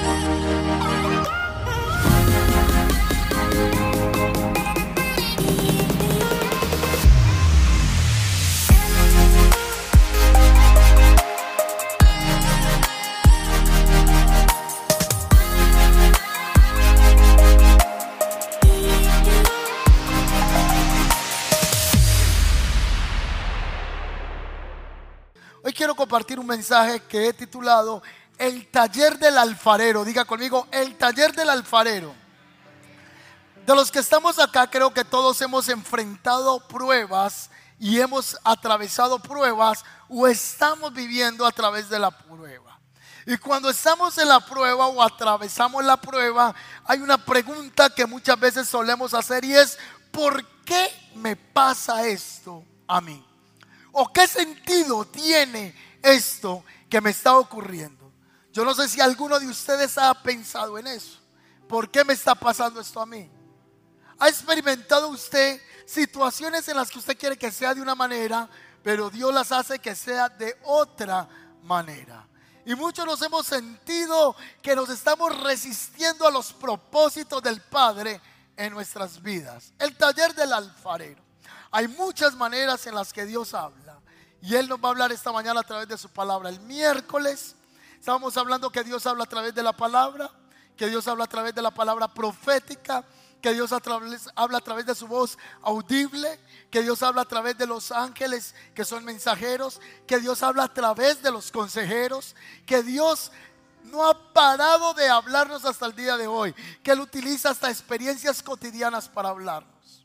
Hoy quiero compartir un mensaje que he titulado El taller del alfarero. Diga conmigo, el taller del alfarero. De los que estamos acá, creo que todos hemos enfrentado pruebas y hemos atravesado pruebas o estamos viviendo a través de la prueba. Y cuando estamos en la prueba o atravesamos la prueba, hay una pregunta que muchas veces solemos hacer y es, ¿por qué me pasa esto a mí? ¿O qué sentido tiene esto que me está ocurriendo? Yo no sé si alguno de ustedes ha pensado en eso. ¿Por qué me está pasando esto a mí? ¿Ha experimentado usted situaciones en las que usted quiere que sea de una manera, pero Dios las hace que sea de otra manera? Y muchos nos hemos sentido que nos estamos resistiendo a los propósitos del Padre en nuestras vidas. El taller del alfarero. Hay muchas maneras en las que Dios habla. Y Él nos va a hablar esta mañana a través de su palabra. El miércoles estábamos hablando que Dios habla a través de la palabra, que Dios habla a través de la palabra profética, que Dios habla a través de su voz audible, que Dios habla a través de los ángeles que son mensajeros, que Dios habla a través de los consejeros, que Dios no ha parado de hablarnos hasta el día de hoy, que Él utiliza hasta experiencias cotidianas para hablarnos.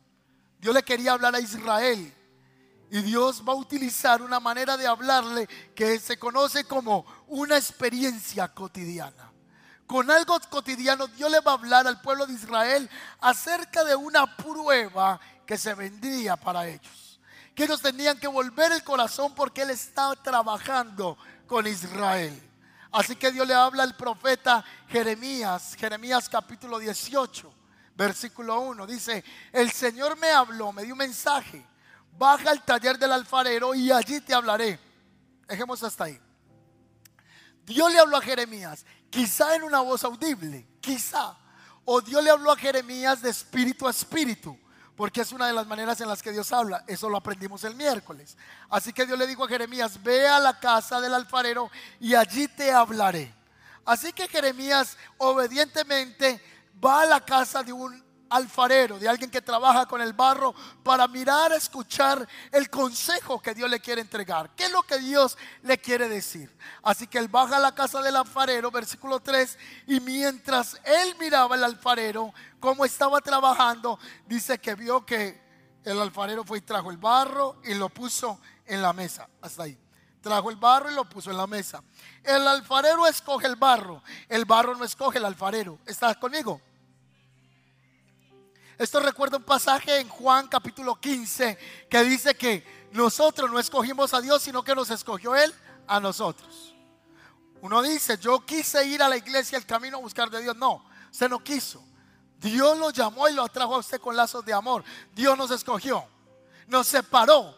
Dios le quería hablar a Israel y Dios va a utilizar una manera de hablarle que se conoce como una experiencia cotidiana. Con algo cotidiano Dios le va a hablar al pueblo de Israel acerca de una prueba que se vendría para ellos. Que ellos tenían que volver el corazón porque Él estaba trabajando con Israel. Así que Dios le habla al profeta Jeremías, Jeremías capítulo 18, versículo 1. Dice, el Señor me habló, me dio un mensaje. Baja al taller del alfarero y allí te hablaré. Dejemos hasta ahí. Dios le habló a Jeremías, quizá en una voz audible, quizá. O Dios le habló a Jeremías de espíritu a espíritu, porque es una de las maneras en las que Dios habla. Eso lo aprendimos el miércoles. Así que Dios le dijo a Jeremías, ve a la casa del alfarero y allí te hablaré. Así que Jeremías obedientemente va a la casa de un alfarero, de alguien que trabaja con el barro, para mirar, escuchar el consejo que Dios le quiere entregar. ¿Qué es lo que Dios le quiere decir? Así que él baja a la casa del alfarero, versículo 3, y mientras él miraba al alfarero, cómo estaba trabajando, dice que vio que el alfarero fue y trajo el barro y lo puso en la mesa. Hasta ahí. Trajo el barro y lo puso en la mesa. El alfarero escoge el barro. El barro no escoge el alfarero. ¿Estás conmigo? Esto recuerda un pasaje en Juan capítulo 15 que dice que nosotros no escogimos a Dios, sino que nos escogió Él a nosotros. Uno dice, yo quise ir a la iglesia, el camino a buscar de Dios. No, usted no quiso. Dios lo llamó y lo atrajo a usted con lazos de amor. Dios nos escogió, nos separó.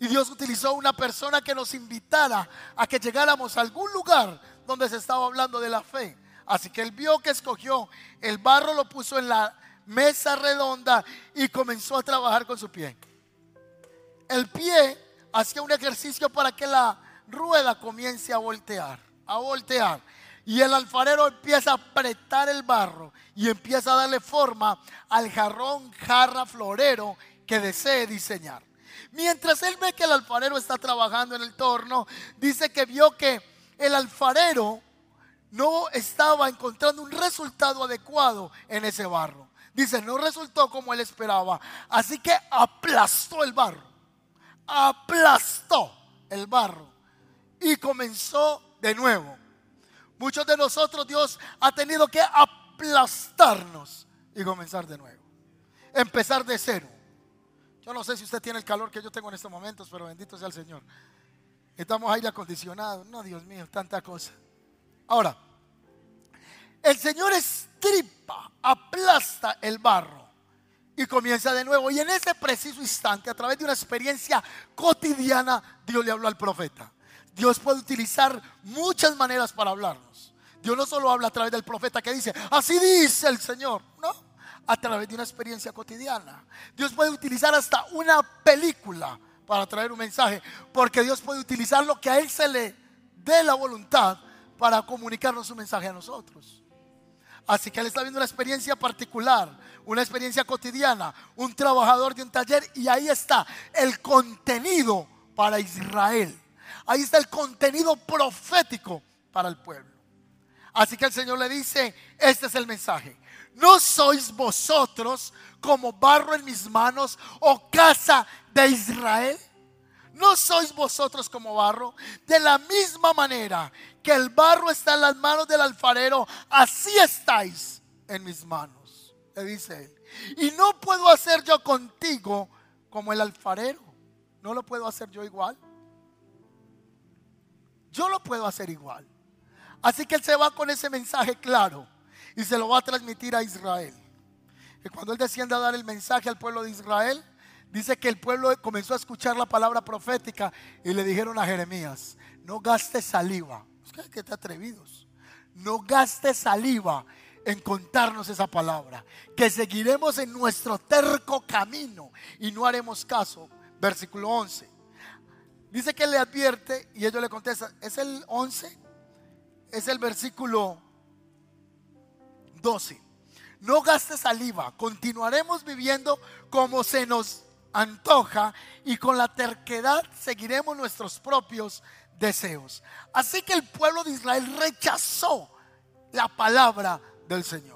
Y Dios utilizó una persona que nos invitara a que llegáramos a algún lugar donde se estaba hablando de la fe. Así que él vio que escogió el barro, lo puso en la mesa redonda y comenzó a trabajar con su pie. El pie hacía un ejercicio para que la rueda comience a voltear, a voltear. Y el alfarero empieza a apretar el barro y empieza a darle forma al jarrón, jarra, florero que desee diseñar. Mientras él ve que el alfarero está trabajando en el torno, dice que vio que el alfarero no estaba encontrando un resultado adecuado en ese barro. Dice, no resultó como él esperaba. Así que aplastó el barro. Aplastó el barro. Y comenzó de nuevo. Muchos de nosotros Dios ha tenido que aplastarnos y comenzar de nuevo. Empezar de cero. Yo no sé si usted tiene el calor que yo tengo en estos momentos, pero bendito sea el Señor. Estamos aire acondicionado. No, Dios mío, tanta cosa. Ahora, el Señor estripa, aplasta el barro y comienza de nuevo. Y en ese preciso instante, a través de una experiencia cotidiana, Dios le habló al profeta. Dios puede utilizar muchas maneras para hablarnos. Dios no solo habla a través del profeta que dice, así dice el Señor, no, a través de una experiencia cotidiana. Dios puede utilizar hasta una película para traer un mensaje, porque Dios puede utilizar lo que a Él se le dé la voluntad para comunicarnos un mensaje a nosotros. Así que Él está viendo una experiencia particular, una experiencia cotidiana, un trabajador de un taller y ahí está el contenido para Israel. Ahí está el contenido profético para el pueblo. Así que el Señor le dice, este es el mensaje. ¿No sois vosotros como barro en mis manos, oh casa de Israel? ¿No sois vosotros como barro? De la misma manera que el barro está en las manos del alfarero, así estáis en mis manos, le dice él. Y no puedo hacer yo contigo como el alfarero. No lo puedo hacer yo igual. Yo lo puedo hacer igual. Así que él se va con ese mensaje claro y se lo va a transmitir a Israel. Y cuando él desciende a dar el mensaje al pueblo de Israel, dice que el pueblo comenzó a escuchar la palabra profética y le dijeron a Jeremías, no gastes saliva. Que te atrevidos. No gastes saliva en contarnos esa palabra, que seguiremos en nuestro terco camino y no haremos caso. Versículo 11. Dice que le advierte y ellos le contestan, ¿es el 11? Es el versículo 12. No gastes saliva, continuaremos viviendo como se nos antoja y con la terquedad seguiremos nuestros propios deseos. Así que el pueblo de Israel rechazó la palabra del Señor.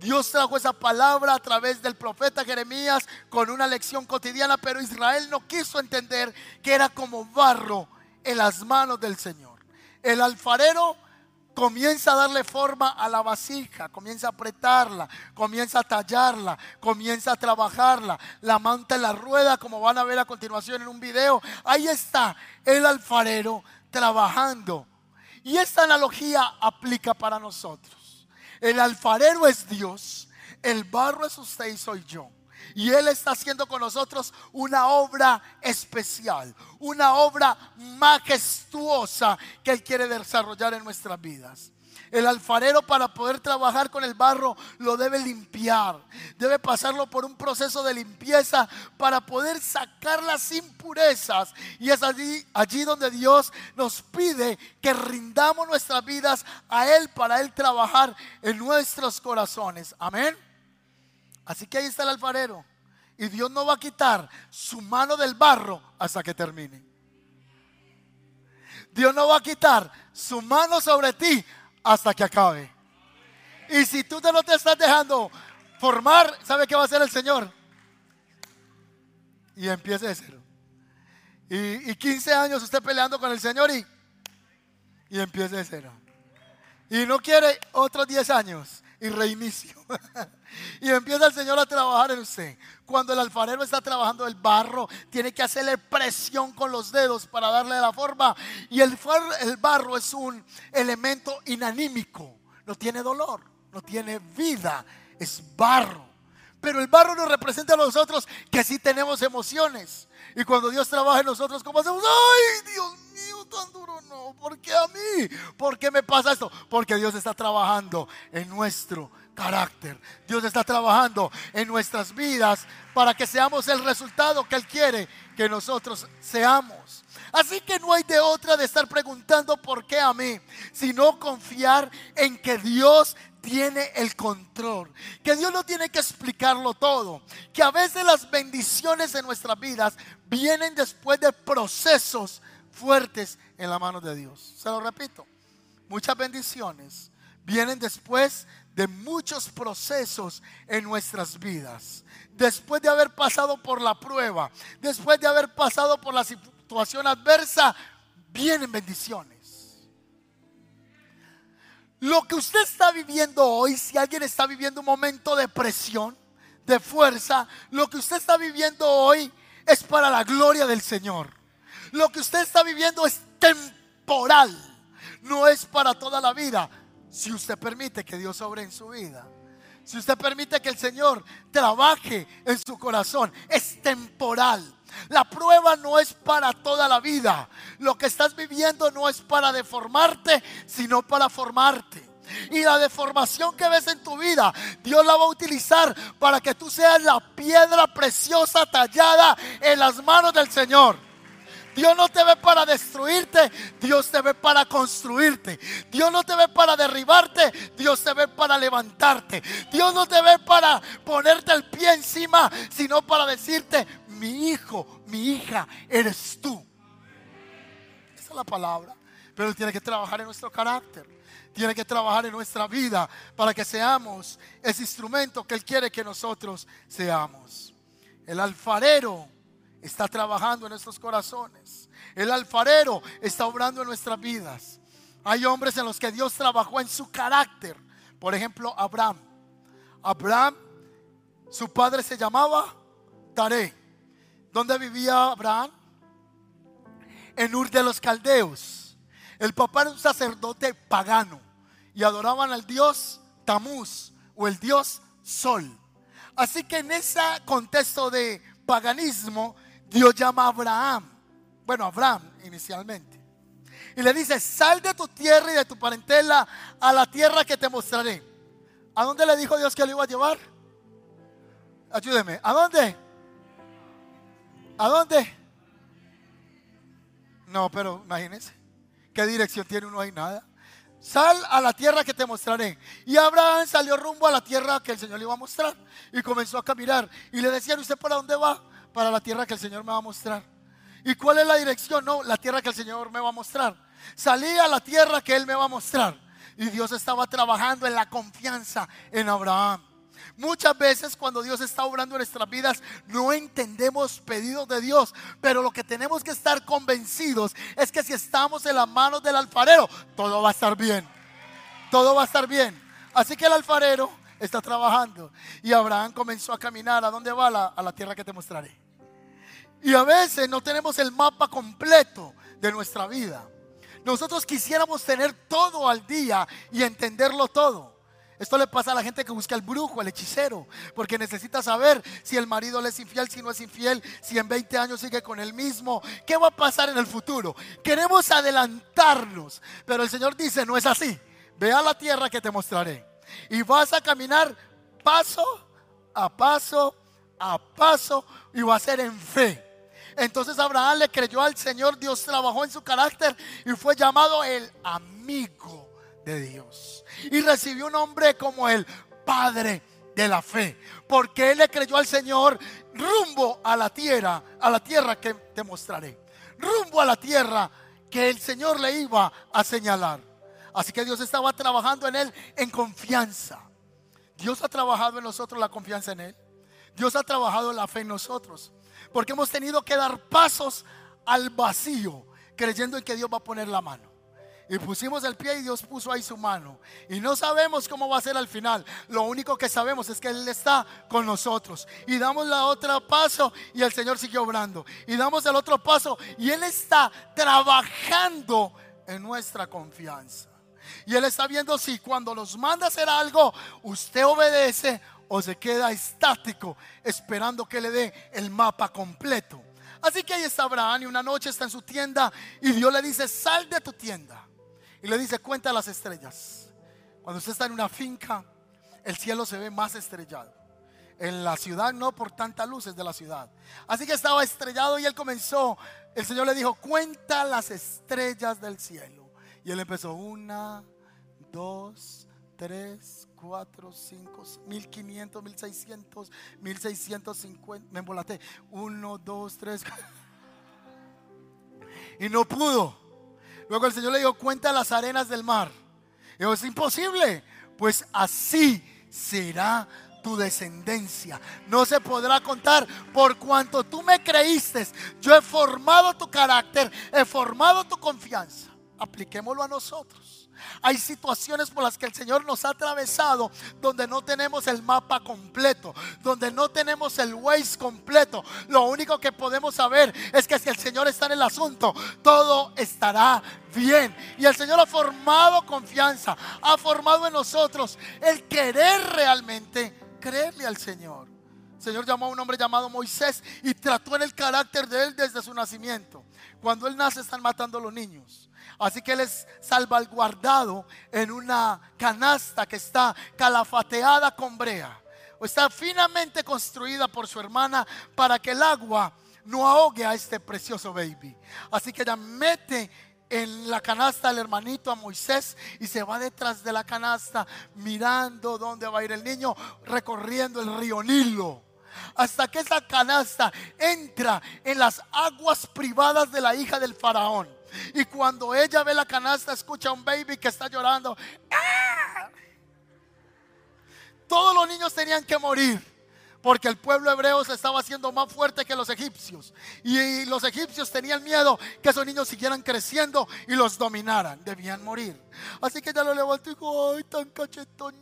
Dios trajo esa palabra a través del profeta Jeremías con una lección cotidiana, pero Israel no quiso entender que era como barro en las manos del Señor. El alfarero comienza a darle forma a la vasija, comienza a apretarla, comienza a tallarla, comienza a trabajarla, la manta en la rueda, como van a ver a continuación en un video. Ahí está el alfarero trabajando. Y esta analogía aplica para nosotros. El alfarero es Dios, el barro es usted y soy yo. Y Él está haciendo con nosotros una obra especial, una obra majestuosa que Él quiere desarrollar en nuestras vidas. El alfarero para poder trabajar con el barro lo debe limpiar. Debe pasarlo por un proceso de limpieza para poder sacar las impurezas. Y es allí, allí donde Dios nos pide que rindamos nuestras vidas a Él para Él trabajar en nuestros corazones. Amén. Así que ahí está el alfarero. Y Dios no va a quitar su mano del barro hasta que termine. Dios no va a quitar su mano sobre ti hasta que acabe. Y si tú te no te estás dejando formar, ¿sabe qué va a hacer el Señor? Y empiece de cero. Y, 15 años usted peleando con el Señor y, y empiece de cero. Y no quiere otros 10 años y reinicio. y empieza el Señor a trabajar en usted. Cuando el alfarero está trabajando el barro, tiene que hacerle presión con los dedos para darle la forma. Y el, el barro es un elemento inanímico. No tiene dolor, no tiene vida, es barro. Pero el barro nos representa a nosotros que sí tenemos emociones. Y cuando Dios trabaja en nosotros, ¿cómo hacemos? ¡Ay, Dios mío, tan duro! No, ¿por qué a mí? ¿Por qué me pasa esto? Porque Dios está trabajando en nuestro carácter. Dios está trabajando en nuestras vidas para que seamos el resultado que Él quiere que nosotros seamos. Así que no hay de otra de estar preguntando por qué a mí, sino confiar en que Dios tiene el control, que Dios no tiene que explicarlo todo, que a veces las bendiciones en nuestras vidas vienen después de procesos fuertes en la mano de Dios. Se lo repito, muchas bendiciones vienen después de muchos procesos en nuestras vidas. Después de haber pasado por la prueba, después de haber pasado por la situación adversa, vienen bendiciones. Lo que usted está viviendo hoy, si alguien está viviendo un momento de presión, de fuerza, lo que usted está viviendo hoy es para la gloria del Señor. Lo que usted está viviendo es temporal, no es para toda la vida. Si usted permite que Dios sobre en su vida, si usted permite que el Señor trabaje en su corazón, es temporal. La prueba no es para toda la vida. Lo que estás viviendo no es para deformarte, sino para formarte. Y la deformación que ves en tu vida, Dios la va a utilizar para que tú seas la piedra preciosa tallada en las manos del Señor. Dios no te ve para destruirte, Dios te ve para construirte. Dios no te ve para derribarte, Dios te ve para levantarte. Dios no te ve para ponerte el pie encima, sino para decirte, mi hijo, mi hija, eres tú. Esa es la palabra. Pero tiene que trabajar en nuestro carácter. Tiene que trabajar en nuestra vida para que seamos ese instrumento que Él quiere que nosotros seamos. El alfarero está trabajando en nuestros corazones. El alfarero está obrando en nuestras vidas. Hay hombres en los que Dios trabajó en su carácter. Por ejemplo, Abraham. Abraham, su padre se llamaba Taré. ¿Dónde vivía Abraham? En Ur de los Caldeos. El papá era un sacerdote pagano y adoraban al dios Tamuz o el dios Sol. Así que en ese contexto de paganismo, Dios llama a Abraham, bueno, Abraham inicialmente, y le dice, sal de tu tierra y de tu parentela a la tierra que te mostraré. ¿A dónde le dijo Dios que le iba a llevar? Ayúdeme, ¿a dónde? ¿A dónde? No, pero imagínense, ¿qué dirección tiene uno ahí? Nada. Sal a la tierra que te mostraré. Y Abraham salió rumbo a la tierra que el Señor le iba a mostrar. Y comenzó a caminar. Y le decían, ¿usted para dónde va? Para la tierra que el Señor me va a mostrar. ¿Y cuál es la dirección? No, la tierra que el Señor me va a mostrar. Salí a la tierra que Él me va a mostrar. Y Dios estaba trabajando en la confianza en Abraham. Muchas veces cuando Dios está obrando en nuestras vidas no entendemos pedidos de Dios, pero lo que tenemos que estar convencidos es que si estamos en las manos del alfarero, todo va a estar bien. Todo va a estar bien. Así que el alfarero está trabajando y Abraham comenzó a caminar. ¿A dónde va? a la tierra que te mostraré. Y a veces no tenemos el mapa completo de nuestra vida. Nosotros quisiéramos tener todo al día y entenderlo todo. Esto le pasa a la gente que busca el brujo, el hechicero, porque necesita saber si el marido le es infiel, si no es infiel, si en 20 años sigue con el mismo, qué va a pasar en el futuro. Queremos adelantarnos, pero el Señor dice, no es así. Ve a la tierra que te mostraré y vas a caminar paso a paso a paso y va a ser en fe. Entonces Abraham le creyó al Señor, Dios trabajó en su carácter y fue llamado el amigo de Dios. Y recibió un nombre como el Padre de la fe, porque él le creyó al Señor rumbo a la tierra, a la tierra que te mostraré, rumbo a la tierra que el Señor le iba a señalar. Así que Dios estaba trabajando en él en confianza. Dios ha trabajado en nosotros la confianza en él. Dios ha trabajado la fe en nosotros, porque hemos tenido que dar pasos al vacío, creyendo en que Dios va a poner la mano. Y pusimos el pie y Dios puso ahí su mano. Y no sabemos cómo va a ser al final. Lo único que sabemos es que Él está con nosotros. Y damos la otra paso y el Señor sigue obrando. Y damos el otro paso y Él está trabajando en nuestra confianza. Y Él está viendo si cuando nos manda a hacer algo, usted obedece o se queda estático esperando que le dé el mapa completo. Así que ahí está Abraham y una noche está en su tienda y Dios le dice, sal de tu tienda y le dice, cuenta las estrellas. Cuando usted está en una finca, el cielo se ve más estrellado. En la ciudad no por tantas luces de la ciudad. Así que estaba estrellado y él comenzó. El Señor le dijo, cuenta las estrellas del cielo. Y él empezó, una, dos, tres, cuatro, cinco, mil quinientos, mil seiscientos, mil seiscientos cincuenta. Me embolaté. Uno, dos, tres. Y no pudo. Luego el Señor le dijo, cuenta las arenas del mar. Y dijo, es imposible. Pues así será tu descendencia. No se podrá contar por cuanto tú me creíste. Yo he formado tu carácter, he formado tu confianza. Apliquémoslo a nosotros. Hay situaciones por las que el Señor nos ha atravesado donde no tenemos el mapa completo, donde no tenemos el Waze completo. Lo único que podemos saber es que si el Señor está en el asunto, todo estará bien. Y el Señor ha formado confianza, ha formado en nosotros el querer realmente creerle al Señor. el Señor llamó a un hombre llamado Moisés y trató en el carácter de él desde su nacimiento. Cuando él nace están matando a los niños. Así que él es salvaguardado en una canasta que está calafateada con brea. O está finamente construida por su hermana para que el agua no ahogue a este precioso baby. Así que ella mete en la canasta el hermanito a Moisés y se va detrás de la canasta mirando dónde va a ir el niño, recorriendo el río Nilo hasta que esa canasta entra en las aguas privadas de la hija del faraón. Y cuando ella ve la canasta, escucha a un baby que está llorando. ¡Ah! Todos los niños tenían que morir porque el pueblo hebreo se estaba haciendo más fuerte que los egipcios. Y los egipcios tenían miedo que esos niños siguieran creciendo y los dominaran. Debían morir. Así que ya lo levantó y dijo, ay, tan cachetón.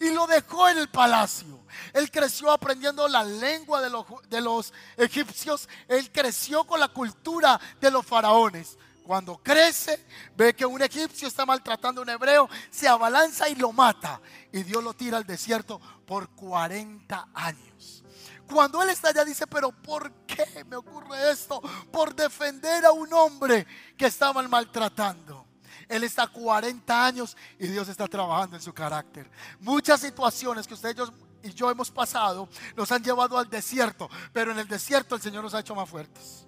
Y lo dejó en el palacio. Él creció aprendiendo la lengua de los, de los egipcios. Él creció con la cultura de los faraones. Cuando crece, ve que un egipcio está maltratando a un hebreo, se abalanza y lo mata. Y Dios lo tira al desierto por 40 años. Cuando él está allá dice, pero ¿por qué me ocurre esto? Por defender a un hombre que estaban maltratando. Él está 40 años y Dios está trabajando en su carácter. Muchas situaciones que ustedes y yo hemos pasado nos han llevado al desierto, pero en el desierto el Señor nos ha hecho más fuertes.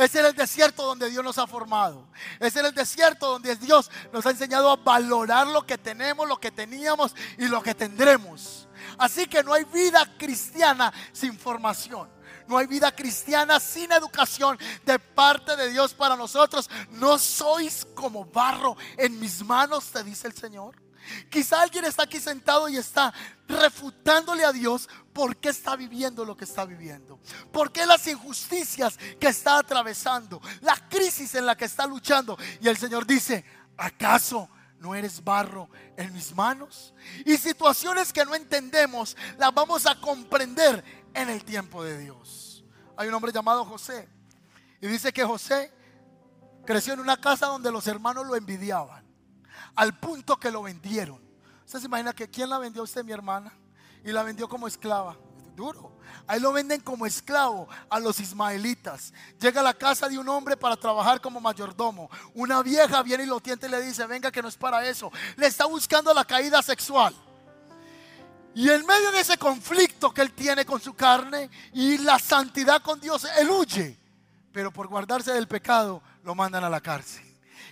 Es el desierto donde Dios nos ha formado. Es el desierto donde Dios nos ha enseñado a valorar lo que tenemos, lo que teníamos y lo que tendremos. Así que no hay vida cristiana sin formación. No hay vida cristiana sin educación de parte de Dios para nosotros. No sois como barro en mis manos, te dice el Señor. Quizá alguien está aquí sentado y está refutándole a Dios por qué está viviendo lo que está viviendo. Por qué las injusticias que está atravesando. La crisis en la que está luchando. Y el Señor dice, ¿acaso no eres barro en mis manos? Y situaciones que no entendemos las vamos a comprender en el tiempo de Dios. Hay un hombre llamado José. Y dice que José creció en una casa donde los hermanos lo envidiaban al punto que lo vendieron. ¿Usted se imagina que quién la vendió usted, mi hermana? Y la vendió como esclava. Duro. Ahí lo venden como esclavo a los ismaelitas. Llega a la casa de un hombre para trabajar como mayordomo. Una vieja viene y lo tienta y le dice, venga que no es para eso. Le está buscando la caída sexual. Y en medio de ese conflicto que él tiene con su carne y la santidad con Dios, él huye. Pero por guardarse del pecado, lo mandan a la cárcel.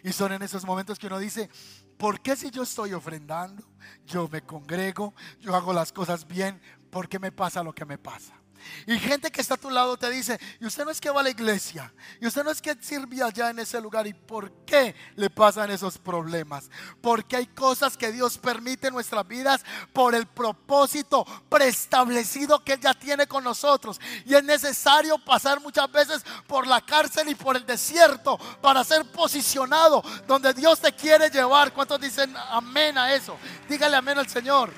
Y son en esos momentos que uno dice, ¿Por qué si yo estoy ofrendando, yo me congrego, yo hago las cosas bien, por qué me pasa lo que me pasa? Y gente que está a tu lado te dice, y usted no es que va a la iglesia, y usted no es que sirve allá en ese lugar, ¿y por qué le pasan esos problemas? Porque hay cosas que Dios permite en nuestras vidas por el propósito preestablecido que Él ya tiene con nosotros. Y es necesario pasar muchas veces por la cárcel y por el desierto para ser posicionado donde Dios te quiere llevar. ¿Cuántos dicen amén a eso? Dígale amén al Señor.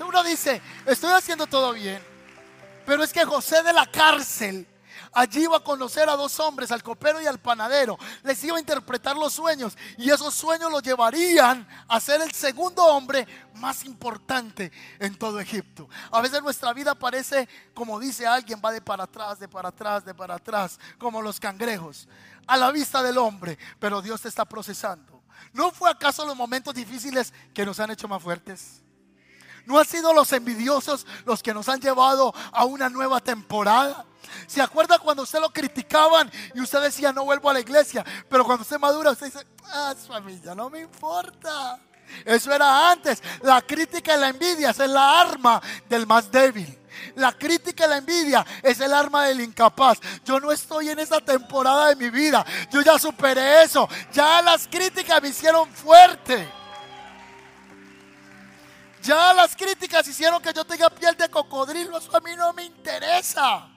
Uno dice, estoy haciendo todo bien pero es que José de la cárcel allí iba a conocer a dos hombres, al copero y al panadero. Les iba a interpretar los sueños y esos sueños lo llevarían a ser el segundo hombre más importante en todo Egipto. A veces nuestra vida parece, como dice alguien, va de para atrás, de para atrás, de para atrás, como los cangrejos, a la vista del hombre, pero Dios te está procesando. ¿No fue acaso los momentos difíciles que nos han hecho más fuertes? ¿No han sido los envidiosos los que nos han llevado a una nueva temporada? ¿Se acuerda cuando usted lo criticaban y usted decía no vuelvo a la iglesia? Pero cuando usted madura, usted dice, ah, familia, no me importa. Eso era antes. La crítica y la envidia es la arma del más débil. La crítica y la envidia es el arma del incapaz. Yo no estoy en esa temporada de mi vida. Yo ya superé eso. Ya las críticas me hicieron fuerte. Ya las críticas hicieron que yo tenga piel de cocodrilo. Eso a mí no me interesa.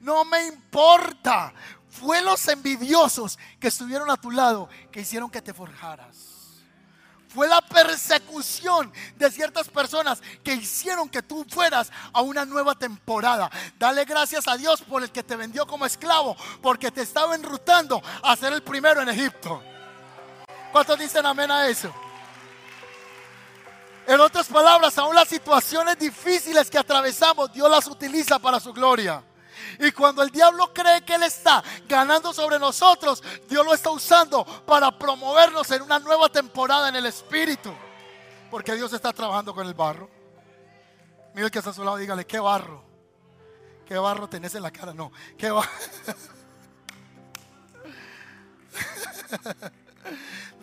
No me importa. Fue los envidiosos que estuvieron a tu lado que hicieron que te forjaras. Fue la persecución de ciertas personas que hicieron que tú fueras a una nueva temporada. Dale gracias a Dios por el que te vendió como esclavo, porque te estaba enrutando a ser el primero en Egipto. ¿Cuántos dicen amén a eso? En otras palabras, aún las situaciones difíciles que atravesamos, Dios las utiliza para su gloria. Y cuando el diablo cree que Él está ganando sobre nosotros, Dios lo está usando para promovernos en una nueva temporada en el Espíritu. Porque Dios está trabajando con el barro. Mira el que está a su lado, dígale, ¿qué barro? ¿Qué barro tenés en la cara? No, ¿qué barro?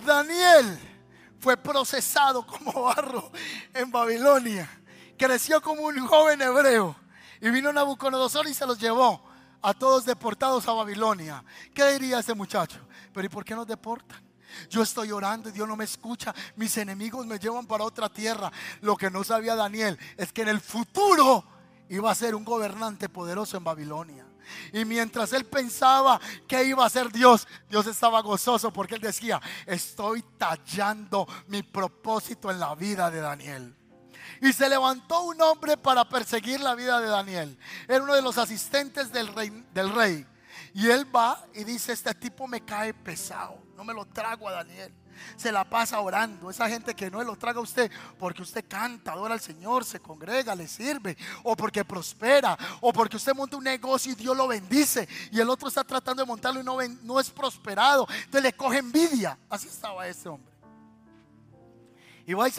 Daniel fue procesado como barro en Babilonia. Creció como un joven hebreo. Y vino Nabucodonosor y se los llevó a todos deportados a Babilonia. ¿Qué diría ese muchacho? Pero ¿y por qué nos deportan? Yo estoy orando y Dios no me escucha. Mis enemigos me llevan para otra tierra. Lo que no sabía Daniel es que en el futuro iba a ser un gobernante poderoso en Babilonia. Y mientras él pensaba que iba a ser Dios, Dios estaba gozoso porque él decía, estoy tallando mi propósito en la vida de Daniel. Y se levantó un hombre para perseguir la vida de Daniel. Era uno de los asistentes del rey. Del rey. Y él va y dice, este tipo me cae pesado. No me lo trago a Daniel. Se la pasa orando. Esa gente que no lo traga a usted porque usted canta, adora al Señor, se congrega, le sirve. O porque prospera. O porque usted monta un negocio y Dios lo bendice. Y el otro está tratando de montarlo y no, no es prosperado. Entonces le coge envidia. Así estaba ese hombre. Y va y,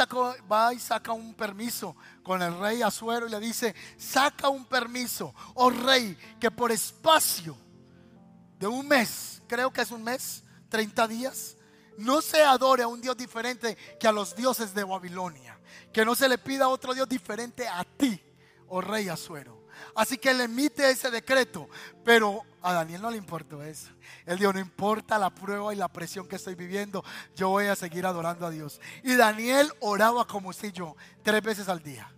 va y saca un permiso con el rey Azuero y le dice, saca un permiso, oh rey, que por espacio de un mes, creo que es un mes, 30 días, no se adore a un Dios diferente que a los dioses de Babilonia. Que no se le pida a otro Dios diferente a ti, oh rey Azuero. Así que él emite ese decreto, pero a Daniel no le importó eso. Él dijo, no importa la prueba y la presión que estoy viviendo, yo voy a seguir adorando a Dios. Y Daniel oraba como si yo, tres veces al día.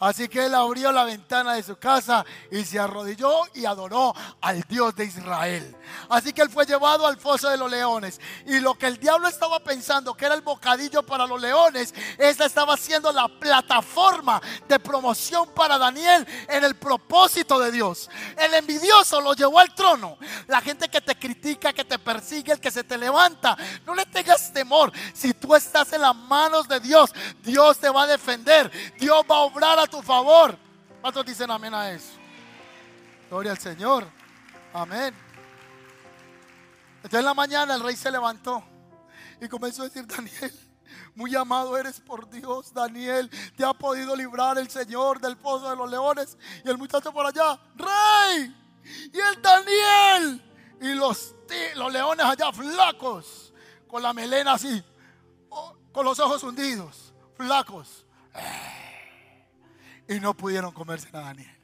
Así que él abrió la ventana de su casa y se arrodilló y adoró al Dios de Israel. Así que él fue llevado al foso de los leones. Y lo que el diablo estaba pensando que era el bocadillo para los leones, esa estaba siendo la plataforma de promoción para Daniel en el propósito de Dios. El envidioso lo llevó al trono. La gente que te critica, que te persigue, el que se te levanta, no le tengas temor. Si tú estás en las manos de Dios, Dios te va a defender. Dios va a obrar a tu favor. ¿Cuántos dicen amén a eso? Gloria al Señor. Amén. Entonces en la mañana el rey se levantó y comenzó a decir, Daniel, muy amado eres por Dios, Daniel, te ha podido librar el Señor del pozo de los leones. Y el muchacho por allá, rey, y el Daniel, y los, los leones allá flacos, con la melena así, oh, con los ojos hundidos, flacos y no pudieron comerse a Daniel.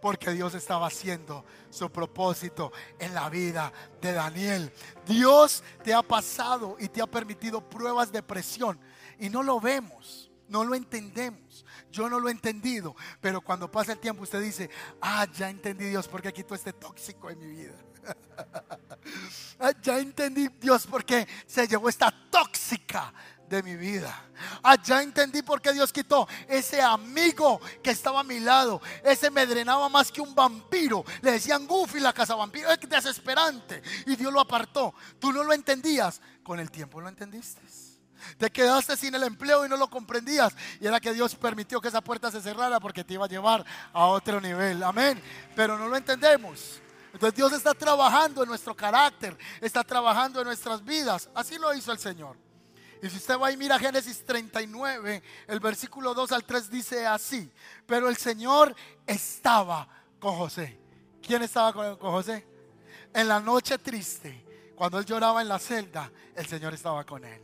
Porque Dios estaba haciendo su propósito en la vida de Daniel. Dios te ha pasado y te ha permitido pruebas de presión y no lo vemos, no lo entendemos. Yo no lo he entendido, pero cuando pasa el tiempo usted dice, ah, ya entendí Dios porque quitó este tóxico en mi vida. ah, ya entendí Dios porque se llevó esta tóxica de mi vida. Allá entendí por qué Dios quitó ese amigo que estaba a mi lado. Ese me drenaba más que un vampiro. Le decían Goofy la casa vampiro. Es desesperante. Y Dios lo apartó. Tú no lo entendías. Con el tiempo lo entendiste. Te quedaste sin el empleo y no lo comprendías. Y era que Dios permitió que esa puerta se cerrara porque te iba a llevar a otro nivel. Amén. Pero no lo entendemos. Entonces Dios está trabajando en nuestro carácter, está trabajando en nuestras vidas. Así lo hizo el Señor. Y si usted va y mira Génesis 39, el versículo 2 al 3 dice así, pero el Señor estaba con José. ¿Quién estaba con, con José? En la noche triste, cuando él lloraba en la celda, el Señor estaba con él.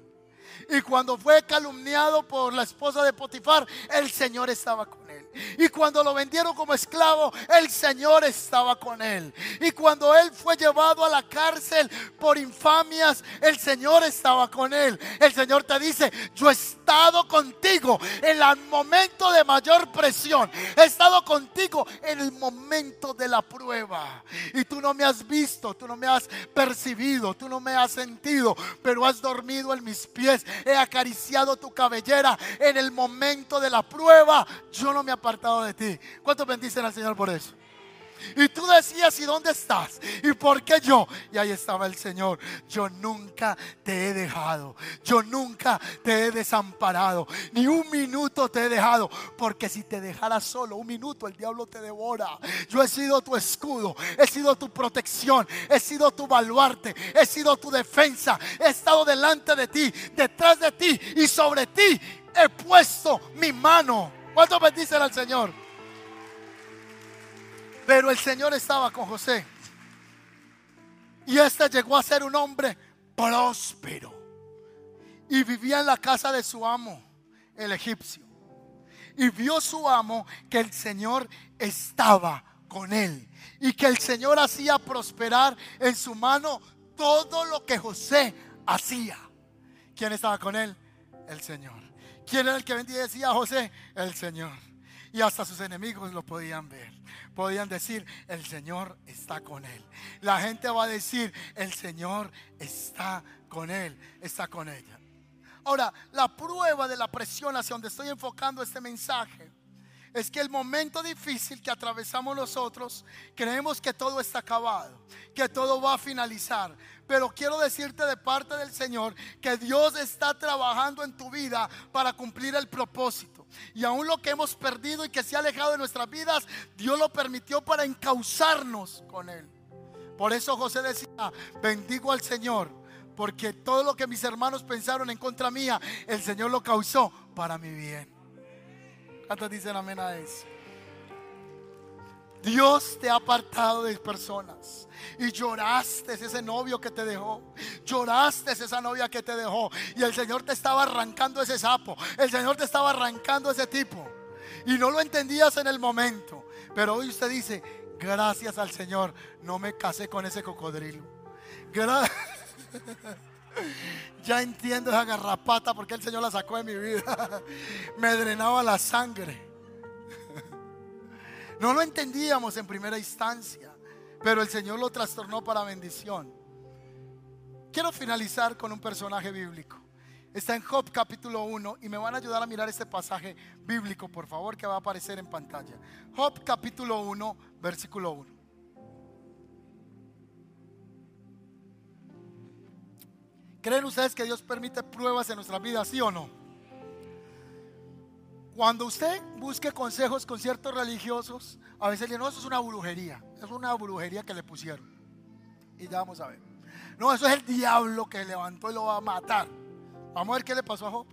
Y cuando fue calumniado por la esposa de Potifar, el Señor estaba con Y cuando lo vendieron como esclavo, el Señor estaba con él. Y cuando él fue llevado a la cárcel por infamias, el Señor estaba con él. El Señor te dice, yo he estado contigo en el momento de mayor presión. He estado contigo en el momento de la prueba. Y tú no me has visto, tú no me has percibido, tú no me has sentido, pero has dormido en mis pies. He acariciado tu cabellera en el momento de la prueba. Yo no me apartado de ti. ¿Cuántos bendicen al Señor por eso? Y tú decías, ¿y dónde estás? ¿Y por qué yo? Y ahí estaba el Señor. Yo nunca te he dejado. Yo nunca te he desamparado. Ni un minuto te he dejado. Porque si te dejara solo un minuto, el diablo te devora. Yo he sido tu escudo. He sido tu protección. He sido tu baluarte. He sido tu defensa. He estado delante de ti, detrás de ti y sobre ti he puesto mi mano. ¿Cuánto bendicen al Señor? Pero el Señor estaba con José. Y este llegó a ser un hombre próspero. Y vivía en la casa de su amo, el egipcio. Y vio su amo que el Señor estaba con él. Y que el Señor hacía prosperar en su mano todo lo que José hacía. ¿Quién estaba con él? El Señor. ¿Quién era el que decía a José? El Señor. Y hasta sus enemigos lo podían ver. Podían decir, el Señor está con él. La gente va a decir, el Señor está con él, está con ella. Ahora, la prueba de la presión hacia donde estoy enfocando este mensaje es que el momento difícil que atravesamos nosotros, creemos que todo está acabado, que todo va a finalizar. Pero quiero decirte de parte del Señor que Dios está trabajando en tu vida para cumplir el propósito. Y aún lo que hemos perdido y que se ha alejado de nuestras vidas, Dios lo permitió para encauzarnos con Él. Por eso José decía, bendigo al Señor, porque todo lo que mis hermanos pensaron en contra mía, el Señor lo causó para mi bien. ¿Cuántos dicen amén a eso? Dios te ha apartado de personas. Y lloraste ese novio que te dejó. Lloraste esa novia que te dejó. Y el Señor te estaba arrancando ese sapo. El Señor te estaba arrancando ese tipo. Y no lo entendías en el momento. Pero hoy usted dice, gracias al Señor, no me casé con ese cocodrilo. Ya entiendo esa garrapata porque el Señor la sacó de mi vida. Me drenaba la sangre. No lo entendíamos en primera instancia, pero el Señor lo trastornó para bendición. Quiero finalizar con un personaje bíblico. Está en Job capítulo 1 y me van a ayudar a mirar este pasaje bíblico, por favor, que va a aparecer en pantalla. Job capítulo 1, versículo 1. ¿Creen ustedes que Dios permite pruebas en nuestra vida, sí o no? Cuando usted busque consejos con ciertos religiosos, a veces le no, eso es una brujería, es una brujería que le pusieron. Y ya vamos a ver. No, eso es el diablo que levantó y lo va a matar. Vamos a ver qué le pasó a Job.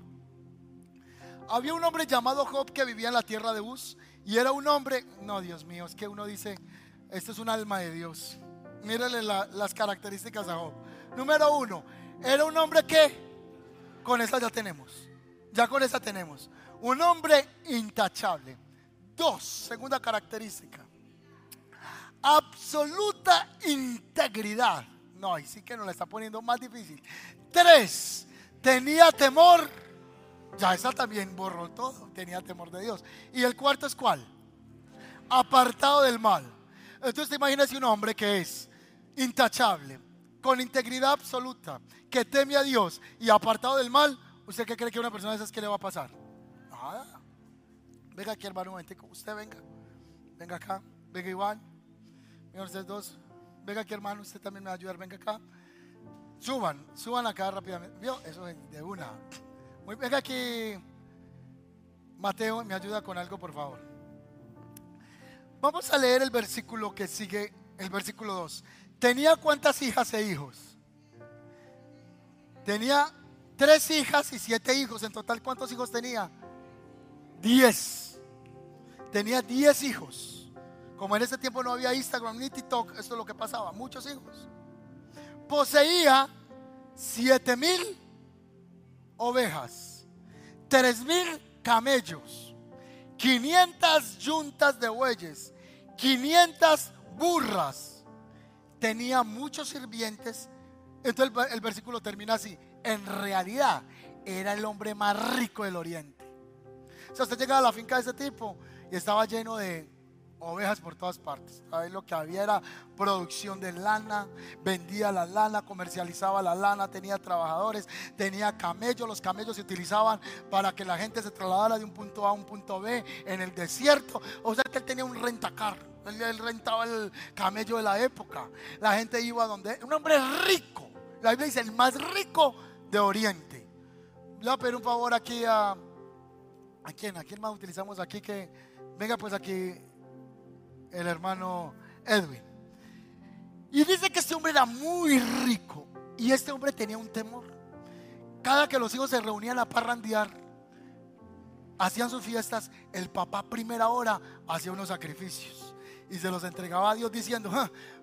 Había un hombre llamado Job que vivía en la tierra de Uz y era un hombre, no Dios mío, es que uno dice, este es un alma de Dios. Mírale las características a Job. Número uno, era un hombre que, con esa ya tenemos, ya con esa tenemos. Un hombre intachable. Dos, segunda característica. Absoluta integridad. No, ahí sí que nos la está poniendo más difícil. Tres, tenía temor. Ya esa también borró todo. Tenía temor de Dios. Y el cuarto es cuál? Apartado del mal. Entonces te un hombre que es intachable, con integridad absoluta, que teme a Dios y apartado del mal, ¿usted qué cree que a una persona de esas que le va a pasar? Nada. Venga aquí, hermano, un Usted venga. Venga acá. Venga, Iván. Venga ustedes dos. Venga aquí, hermano. Usted también me va a ayudar. Venga acá. Suban. Suban acá rápidamente. ¿Vio? Eso es de una. Venga aquí. Mateo, me ayuda con algo, por favor. Vamos a leer el versículo que sigue, el versículo 2. ¿Tenía cuántas hijas e hijos? Tenía tres hijas y siete hijos. En total, ¿cuántos hijos tenía? Diez. Tenía diez hijos. Como en ese tiempo no había Instagram ni TikTok, esto es lo que pasaba. Muchos hijos. Poseía siete mil ovejas, tres mil camellos, 500 yuntas de bueyes, 500 burras. Tenía muchos sirvientes entonces el, versículo termina así. En realidad era el hombre más rico del oriente. O sea, usted llega a la finca de ese tipo y estaba lleno de ovejas por todas partes. Ahí lo que había era producción de lana, vendía la lana, comercializaba la lana, tenía trabajadores, tenía camellos. Los camellos se utilizaban para que la gente se trasladara de un punto A a un punto B en el desierto. O sea que él tenía un rentacar. Él, rentaba el camello de la época. La gente iba a donde. Un hombre rico. La Biblia dice el más rico de Oriente. Le voy a pedir un favor aquí a. ¿A quién? ¿A quién más utilizamos aquí? Que venga, pues aquí el hermano Edwin. Y dice que este hombre era muy rico. Y este hombre tenía un temor. Cada que los hijos se reunían a parrandear, hacían sus fiestas, el papá primera hora hacía unos sacrificios. Y se los entregaba a Dios diciendo,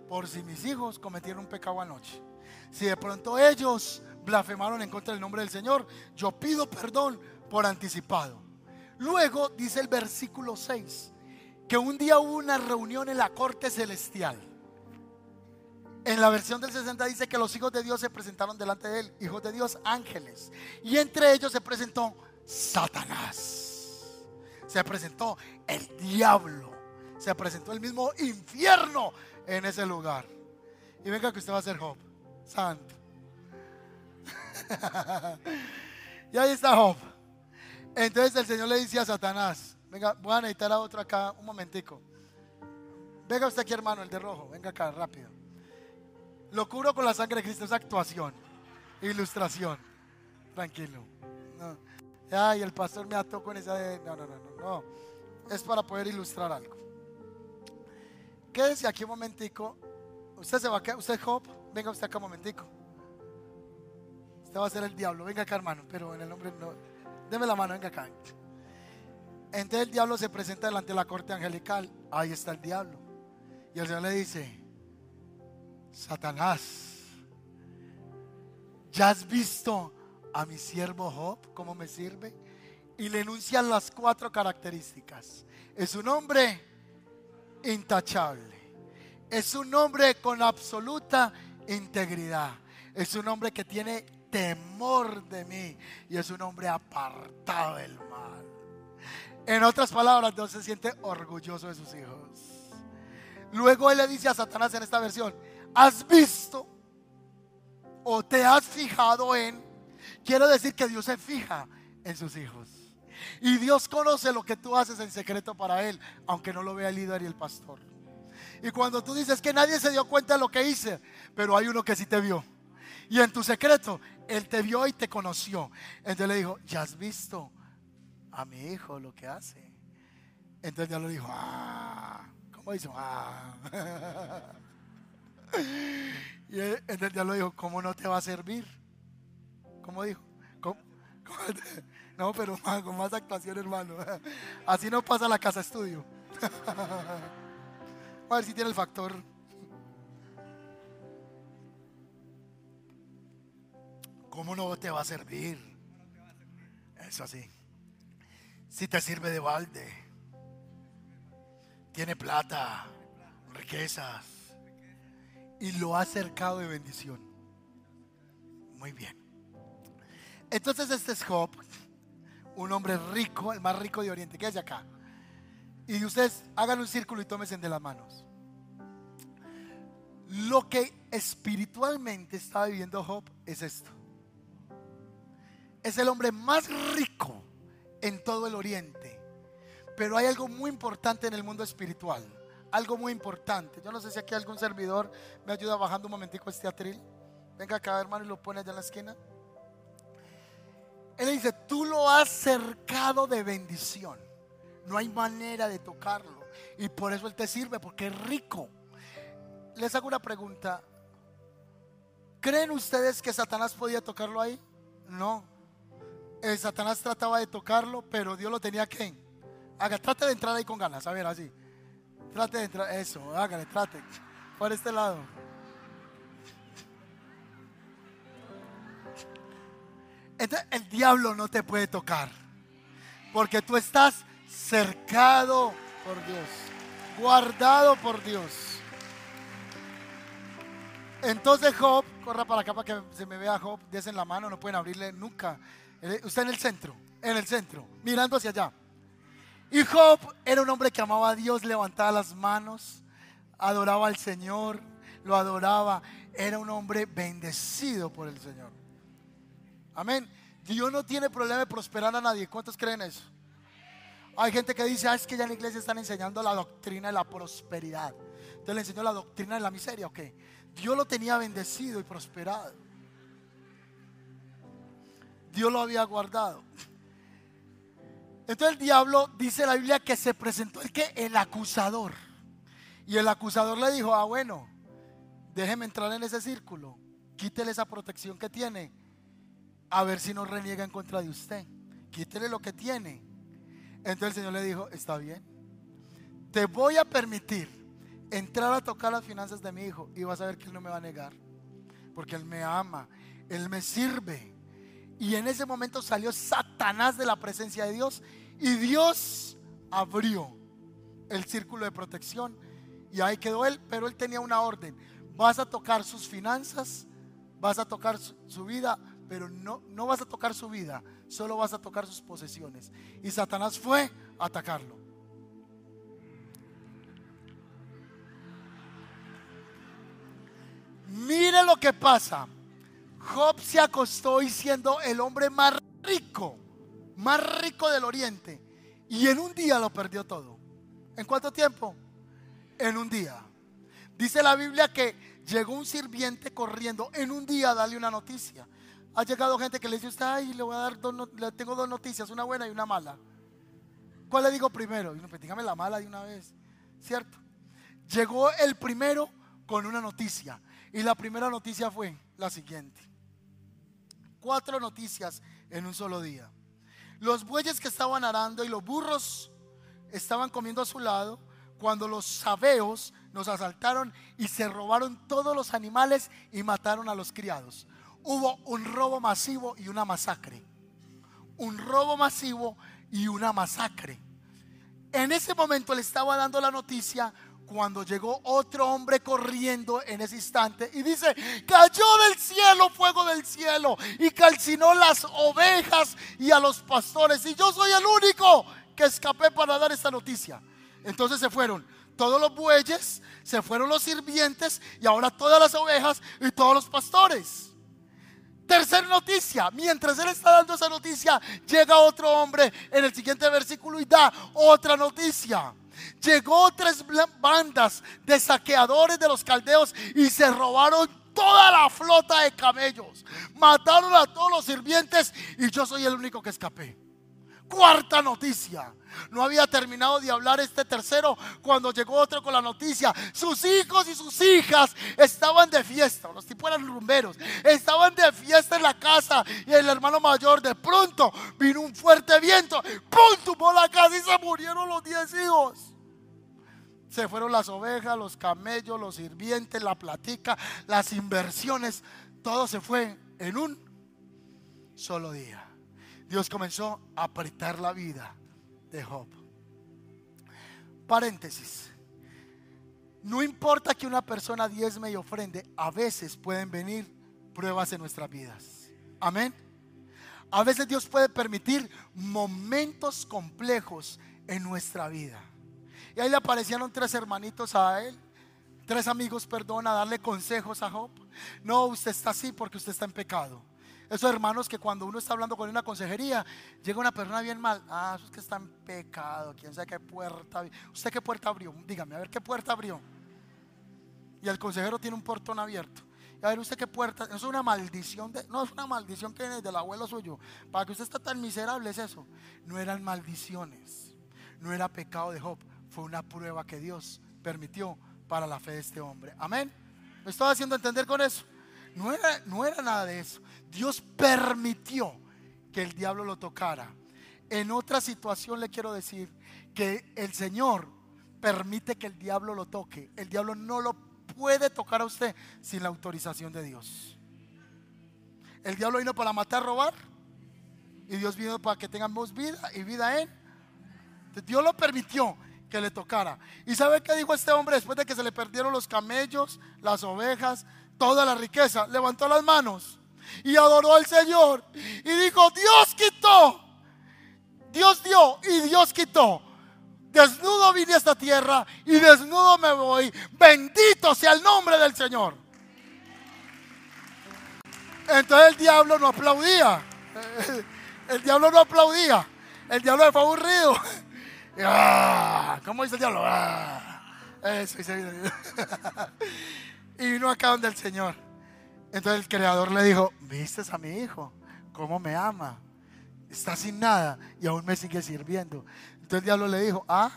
por si mis hijos cometieron un pecado anoche. Si de pronto ellos blasfemaron en contra del nombre del Señor, yo pido perdón por anticipado. Luego dice el versículo 6, que un día hubo una reunión en la corte celestial en la versión del 60 dice que los hijos de Dios se presentaron delante de él, hijos de Dios, ángeles. Y entre ellos se presentó Satanás. Se presentó el diablo. Se presentó el mismo infierno en ese lugar. Y venga que usted va a ser Job, santo. y ahí está Job. Entonces el Señor le dice a Satanás, venga, voy a necesitar a otro acá un momentico. Venga usted aquí hermano, el de rojo, venga acá rápido. Lo cubro con la sangre de Cristo, es actuación, ilustración. Tranquilo. No. Ay, el pastor me ató con esa de... No, no, no, no, no. Es para poder ilustrar algo. Quédese aquí un momentico. Usted se va a quedar, usted Job, venga usted acá un momentico. Usted va a ser el diablo, venga acá hermano, pero en el nombre no. Deme la mano, venga acá. Entonces el diablo se presenta delante de la corte angelical. Ahí está el diablo. Y el Señor le dice, Satanás, ¿ya has visto a mi siervo Job cómo me sirve? Y le enuncian las cuatro características. Es un hombre intachable. Es un hombre con absoluta integridad. Es un hombre que tiene temor de mí. Y es un hombre apartado del mal. En otras palabras, Dios se siente orgulloso de sus hijos. Luego él le dice a Satanás en esta versión, has visto o te has fijado en, quiero decir que Dios se fija en sus hijos. Y Dios conoce lo que tú haces en secreto para Él, aunque no lo vea el líder y el pastor. Y cuando tú dices que nadie se dio cuenta de lo que hice, pero hay uno que sí te vio. Y en tu secreto, Él te vio y te conoció. Entonces le dijo, ya has visto a mi hijo lo que hace. Entonces ya lo dijo, ah, ¿cómo hizo? Ah. Y entonces ya lo dijo, ¿cómo no te va a servir? ¿Cómo dijo? No, pero con más actuación, hermano. Así no pasa la casa estudio. A ver si tiene el factor. ¿Cómo no te va a servir? Eso así. Si te sirve de balde, tiene plata, riquezas y lo ha cercado de bendición. Muy bien. Entonces este es Job, un hombre rico, el más rico de Oriente. ¿Qué es acá? Y ustedes hagan un círculo y tómense de las manos. Lo que espiritualmente está viviendo Job es esto. Es el hombre más rico en todo el Oriente. Pero hay algo muy importante en el mundo espiritual algo muy importante. Yo no sé si aquí algún servidor me ayuda bajando un momentico este atril. Venga acá, hermano, y lo pone allá en la esquina. Él dice, tú lo has cercado de bendición. No hay manera de tocarlo. Y por eso Él te sirve, porque es rico. Les hago una pregunta. ¿Creen ustedes que Satanás podía tocarlo ahí? No. El Satanás trataba de tocarlo, pero Dios lo tenía que... Haga, trate de entrar ahí con ganas. A ver, así. Trate de entrar. Eso, hágale, trate. Por este lado. Entonces, el diablo no te puede tocar. Porque tú estás cercado por Dios. Guardado por Dios. Entonces Job, corra para acá para que se me vea Job, en la mano, no pueden abrirle nunca. Usted en el centro, en el centro, mirando hacia allá. Y Job era un hombre que amaba a Dios, levantaba las manos, adoraba al Señor, lo adoraba. Era un hombre bendecido por el Señor. Amén. Dios no tiene problema de prosperar a nadie. ¿Cuántos creen eso? Hay gente que dice, ah, es que ya en la iglesia están enseñando la doctrina de la prosperidad. Entonces le enseñó la doctrina de la miseria, ok. Dios lo tenía bendecido y prosperado. Dios lo había guardado. Entonces el diablo dice la Biblia que se presentó el que el acusador. Y el acusador le dijo, ah bueno, déjeme entrar en ese círculo, quítele esa protección que tiene, a ver si no reniega en contra de usted. Quítele lo que tiene. Entonces el Señor le dijo, está bien, te voy a permitir entrar a tocar las finanzas de mi hijo y vas a ver que él no me va a negar, porque él me ama, él me sirve. Y en ese momento salió Satanás de la presencia de Dios y Dios abrió el círculo de protección y ahí quedó él, pero él tenía una orden. Vas a tocar sus finanzas, vas a tocar su vida, pero no, no vas a tocar su vida, solo vas a tocar sus posesiones. Y Satanás fue a atacarlo. Mire lo que pasa. Job se acostó y siendo el hombre más rico, más rico del oriente. Y en un día lo perdió todo. ¿En cuánto tiempo? En un día. Dice la Biblia que llegó un sirviente corriendo en un día a darle una noticia. Ha llegado gente que le dice usted, ay, le voy a dar dos, le tengo dos noticias, una buena y una mala. ¿Cuál le digo primero? Pues dígame la mala de una vez, ¿cierto? Llegó el primero con una noticia. Y la primera noticia fue la siguiente cuatro noticias en un solo día. Los bueyes que estaban arando y los burros estaban comiendo a su lado cuando los sabeos nos asaltaron y se robaron todos los animales y mataron a los criados. Hubo un robo masivo y una masacre. Un robo masivo y una masacre. En ese momento le estaba dando la noticia cuando llegó otro hombre corriendo en ese instante y dice, cayó del cielo fuego del cielo y calcinó las ovejas y a los pastores y yo soy el único que escapé para dar esta noticia. Entonces se fueron todos los bueyes, se fueron los sirvientes y ahora todas las ovejas y todos los pastores. Tercera noticia, mientras él está dando esa noticia, llega otro hombre en el siguiente versículo y da otra noticia. Llegó tres bandas de saqueadores de los caldeos y se robaron toda la flota de camellos. Mataron a todos los sirvientes y yo soy el único que escapé. Cuarta noticia. No había terminado de hablar este tercero cuando llegó otro con la noticia. Sus hijos y sus hijas estaban de fiesta. Los tipos eran rumberos. Estaban de fiesta en la casa. Y el hermano mayor de pronto vino un fuerte viento. ¡Pum! Tumbó la casa y se murieron los diez hijos. Se fueron las ovejas, los camellos, los sirvientes, la platica, las inversiones. Todo se fue en un solo día. Dios comenzó a apretar la vida de Job. Paréntesis. No importa que una persona diezme y ofrende, a veces pueden venir pruebas en nuestras vidas. Amén. A veces Dios puede permitir momentos complejos en nuestra vida. Y ahí le aparecieron tres hermanitos a él, tres amigos, perdón, a darle consejos a Job. No, usted está así porque usted está en pecado. Esos hermanos que cuando uno está hablando con una consejería, llega una persona bien mal. Ah, eso es que está en pecado. Quién sabe qué puerta. ¿Usted qué puerta abrió? Dígame, a ver qué puerta abrió. Y el consejero tiene un portón abierto. A ver, usted qué puerta. Eso es una maldición. De, no, es una maldición que viene del abuelo suyo. Para que usted esté tan miserable es eso. No eran maldiciones. No era pecado de Job. Fue una prueba que Dios permitió para la fe de este hombre. Amén. ¿Me estaba haciendo entender con eso? No era, no era nada de eso. Dios permitió que el diablo lo tocara. En otra situación le quiero decir que el Señor permite que el diablo lo toque. El diablo no lo puede tocar a usted sin la autorización de Dios. El diablo vino para matar, robar. Y Dios vino para que tengamos vida y vida en. Dios lo permitió que le tocara. ¿Y sabe qué dijo este hombre después de que se le perdieron los camellos, las ovejas, toda la riqueza, levantó las manos y adoró al Señor y dijo, Dios quitó, Dios dio y Dios quitó. Desnudo vine a esta tierra y desnudo me voy. Bendito sea el nombre del Señor. Entonces el diablo no aplaudía. El diablo no aplaudía. El diablo fue aburrido. Ah, ¿Cómo dice el diablo? Ah, eso, y vino acá donde el Señor. Entonces el creador le dijo, ¿viste a mi hijo? ¿Cómo me ama? Está sin nada y aún me sigue sirviendo. Entonces el diablo le dijo, ah,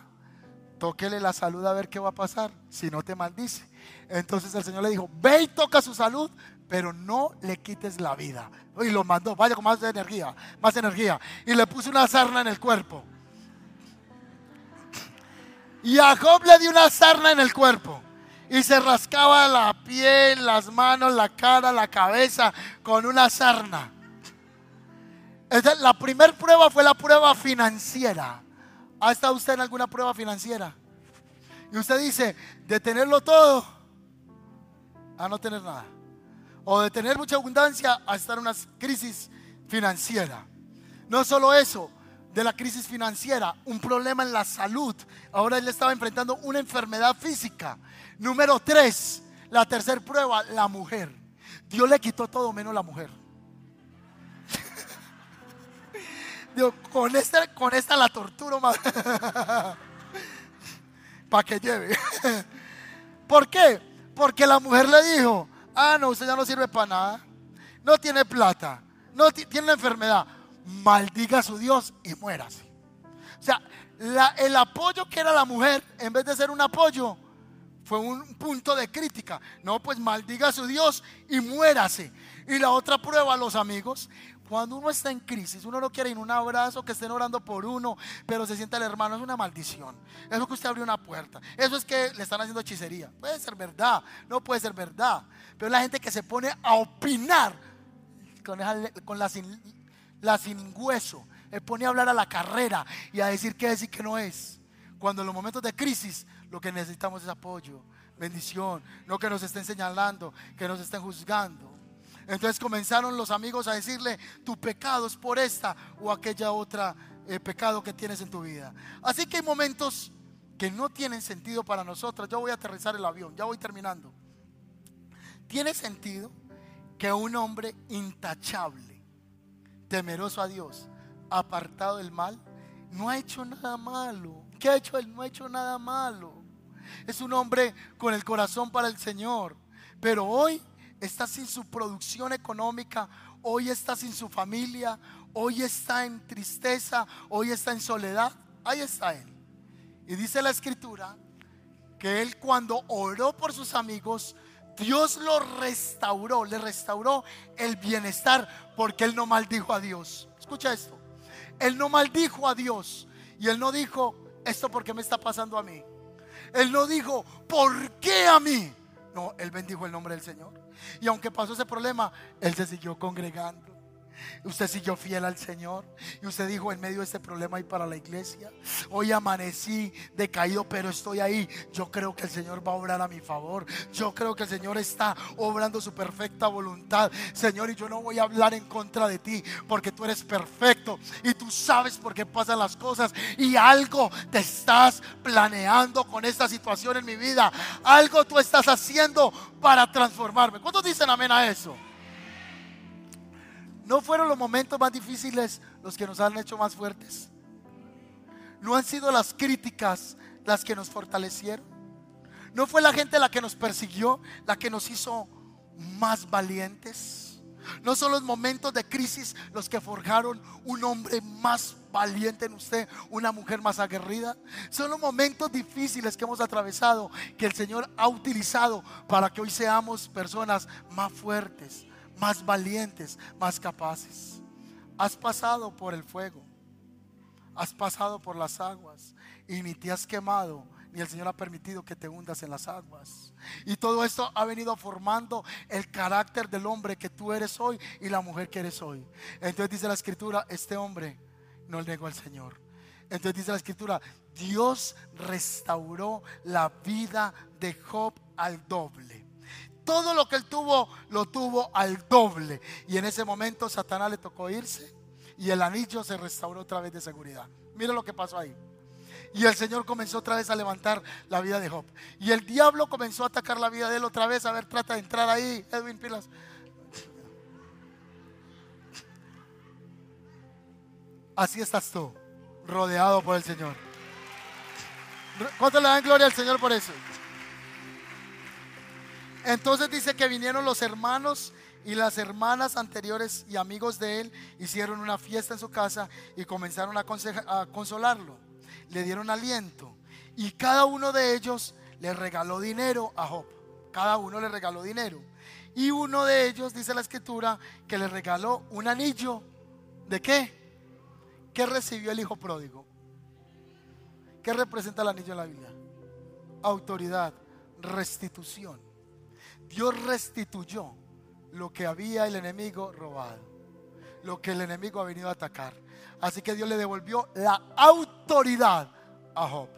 tóquele la salud a ver qué va a pasar, si no te maldice. Entonces el Señor le dijo, ve y toca su salud, pero no le quites la vida. Y lo mandó, vaya con más energía, más energía. Y le puso una sarna en el cuerpo. Y a Job le dio una sarna en el cuerpo. Y se rascaba la piel, las manos, la cara, la cabeza con una sarna. la primera prueba fue la prueba financiera. ¿Ha estado usted en alguna prueba financiera? Y usted dice, de tenerlo todo a no tener nada. O de tener mucha abundancia a estar en una crisis financiera. No solo eso, de la crisis financiera, un problema en la salud. Ahora él estaba enfrentando una enfermedad física. Número tres, la tercera prueba, la mujer. Dios le quitó todo menos la mujer. Dios, con esta, con esta la torturo más. Para que lleve. ¿Por qué? Porque la mujer le dijo, ah, no, usted ya no sirve para nada. No tiene plata. No tiene una enfermedad maldiga a su Dios y muérase. O sea, el apoyo que era la mujer, en vez de ser un apoyo, fue un punto de crítica. No, pues maldiga a su Dios y muérase. Y la otra prueba, los amigos, cuando uno está en crisis, uno no quiere ir un abrazo, que estén orando por uno, pero se sienta el hermano, es una maldición. Eso que usted abrió una puerta. Eso es que le están haciendo hechicería. Puede ser verdad, no puede ser verdad. Pero la gente que se pone a opinar con, con la la sin hueso. Él pone a hablar a la carrera y a decir qué es y qué no es. Cuando en los momentos de crisis lo que necesitamos es apoyo, bendición, no que nos estén señalando, que nos estén juzgando. Entonces comenzaron los amigos a decirle, tu pecado es por esta o aquella otra eh, pecado que tienes en tu vida. Así que hay momentos que no tienen sentido para nosotros. Yo voy a aterrizar el avión, ya voy terminando. Tiene sentido que un hombre intachable temeroso a Dios, apartado del mal, no ha hecho nada malo. ¿Qué ha hecho él? No ha hecho nada malo. Es un hombre con el corazón para el Señor. Pero hoy está sin su producción económica, hoy está sin su familia, hoy está en tristeza, hoy está en soledad. Ahí está él. Y dice la escritura que él cuando oró por sus amigos, Dios lo restauró, le restauró el bienestar porque él no maldijo a Dios. Escucha esto. Él no maldijo a Dios y él no dijo, esto porque me está pasando a mí. Él no dijo, ¿por qué a mí? No, él bendijo el nombre del Señor. Y aunque pasó ese problema, él se siguió congregando. Usted siguió fiel al Señor. Y usted dijo en medio de este problema y para la iglesia. Hoy amanecí decaído, pero estoy ahí. Yo creo que el Señor va a obrar a mi favor. Yo creo que el Señor está obrando su perfecta voluntad. Señor, y yo no voy a hablar en contra de ti porque tú eres perfecto y tú sabes por qué pasan las cosas. Y algo te estás planeando con esta situación en mi vida. Algo tú estás haciendo para transformarme. ¿Cuántos dicen amén a eso? ¿No fueron los momentos más difíciles los que nos han hecho más fuertes? ¿No han sido las críticas las que nos fortalecieron? ¿No fue la gente la que nos persiguió, la que nos hizo más valientes? ¿No son los momentos de crisis los que forjaron un hombre más valiente en usted, una mujer más aguerrida? Son los momentos difíciles que hemos atravesado que el Señor ha utilizado para que hoy seamos personas más fuertes, más valientes, más capaces. Has pasado por el fuego, has pasado por las aguas y ni te has quemado, ni el Señor ha permitido que te hundas en las aguas. Y todo esto ha venido formando el carácter del hombre que tú eres hoy y la mujer que eres hoy. Entonces dice la escritura, este hombre no negó al Señor. Entonces dice la escritura, Dios restauró la vida de Job al doble todo lo que él tuvo, lo tuvo al doble. Y en ese momento Satanás le tocó irse y el anillo se restauró otra vez de seguridad. Mira lo que pasó ahí. Y el Señor comenzó otra vez a levantar la vida de Job. Y el diablo comenzó a atacar la vida de él otra vez. A ver, trata de entrar ahí, Edwin Pilas. Así estás tú, rodeado por el Señor. ¿Cuánto le dan gloria al Señor por eso? Entonces dice que vinieron los hermanos y las hermanas anteriores y amigos de él hicieron una fiesta en su casa y comenzaron a, consolarlo. Le dieron aliento. Y cada uno de ellos le regaló dinero a Job. Cada uno le regaló dinero. Y uno de ellos, dice la escritura, que le regaló un anillo. ¿De qué? ¿Qué recibió el hijo pródigo? ¿Qué representa el anillo en la Biblia? Autoridad, restitución. Dios restituyó lo que había el enemigo robado, lo que el enemigo ha venido a atacar. Así que Dios le devolvió la autoridad a Job.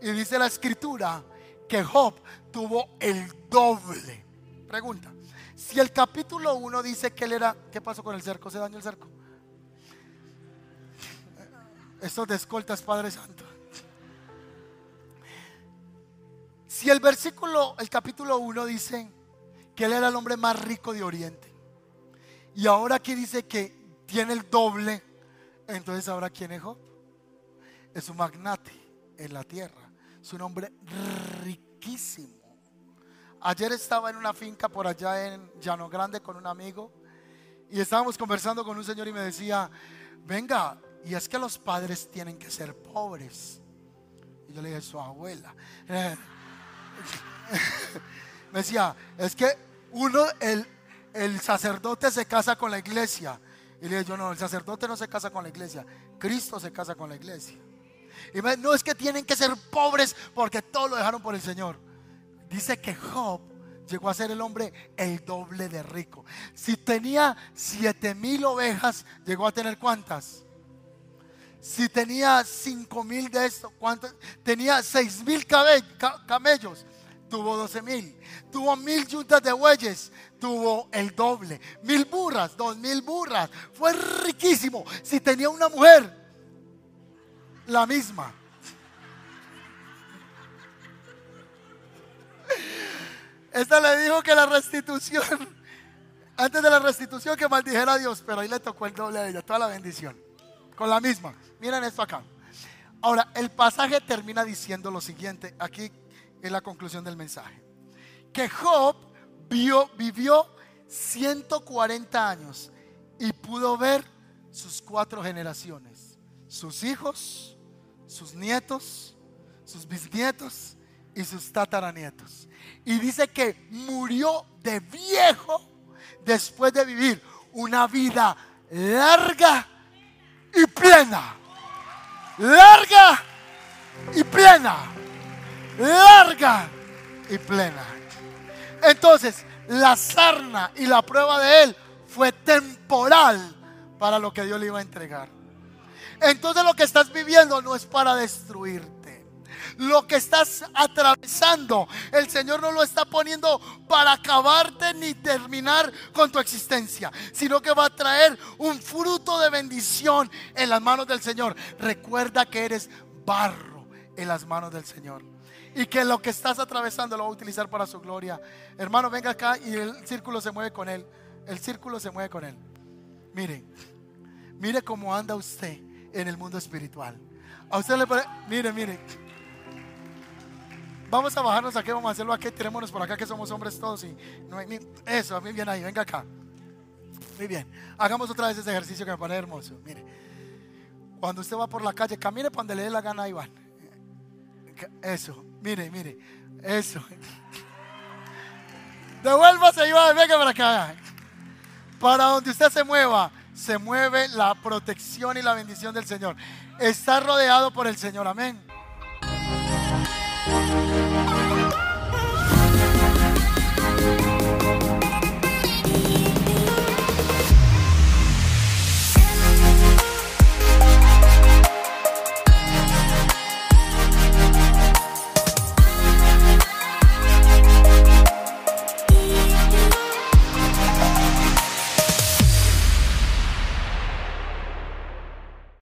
Y dice la escritura que Job tuvo el doble. Pregunta, si el capítulo 1 dice que él era, ¿qué pasó con el cerco? ¿Se dañó el cerco? Estos de escoltas, Padre Santo. Si el versículo, el capítulo 1 dice que él era el hombre más rico de Oriente. Y ahora aquí dice que tiene el doble. Entonces ahora quién es Job? Es un magnate en la tierra. Es un hombre riquísimo. Ayer estaba en una finca por allá en Llano Grande con un amigo y estábamos conversando con un señor y me decía, venga, y es que los padres tienen que ser pobres. Y yo le dije, su abuela. me decía, es que uno, el, el sacerdote se casa con la iglesia. Y le dije yo, no, el sacerdote no se casa con la iglesia. Cristo se casa con la iglesia. Y me, no es que tienen que ser pobres porque todos lo dejaron por el Señor. Dice que Job llegó a ser el hombre el doble de rico. Si tenía siete mil ovejas, llegó a tener cuántas? Si tenía cinco mil de esto, ¿cuántas? Tenía seis mil camellos tuvo 12 mil. Tuvo mil yuntas de bueyes, tuvo el doble. Mil burras, dos mil burras. Fue riquísimo. Si tenía una mujer, la misma. Esta le dijo que la restitución, antes de la restitución que maldijera Dios, pero ahí le tocó el doble a ella, toda la bendición. Con la misma. Miren esto acá. Ahora, el pasaje termina diciendo lo siguiente. Aquí es la conclusión del mensaje. Que Job vivió 140 años y pudo ver sus cuatro generaciones, sus hijos, sus nietos, sus bisnietos y sus tataranietos. Y dice que murió de viejo después de vivir una vida larga y plena. Larga y plena larga y plena. Entonces, la sarna y la prueba de él fue temporal para lo que Dios le iba a entregar. Entonces lo que estás viviendo no es para destruirte. Lo que estás atravesando, el Señor no lo está poniendo para acabarte ni terminar con tu existencia, sino que va a traer un fruto de bendición en las manos del Señor. Recuerda que eres barro en las manos del Señor y que lo que estás atravesando lo va a utilizar para su gloria. Hermano, venga acá y el círculo se mueve con él. El círculo se mueve con él. Mire, mire cómo anda usted en el mundo espiritual. A usted le puede, mire, mire. Vamos a bajarnos aquí, vamos a hacerlo aquí, tirémonos por acá que somos hombres todos y no hay, eso, muy bien ahí, venga acá. Muy bien. Hagamos otra vez ese ejercicio que me parece hermoso. Mire. Cuando usted va por la calle, camine para donde le dé la gana, Iván. Eso. Mire, mire. Eso. Devuélvase, Iván. Venga para acá. Para donde usted se mueva, se mueve la protección y la bendición del Señor. Está rodeado por el Señor. Amén.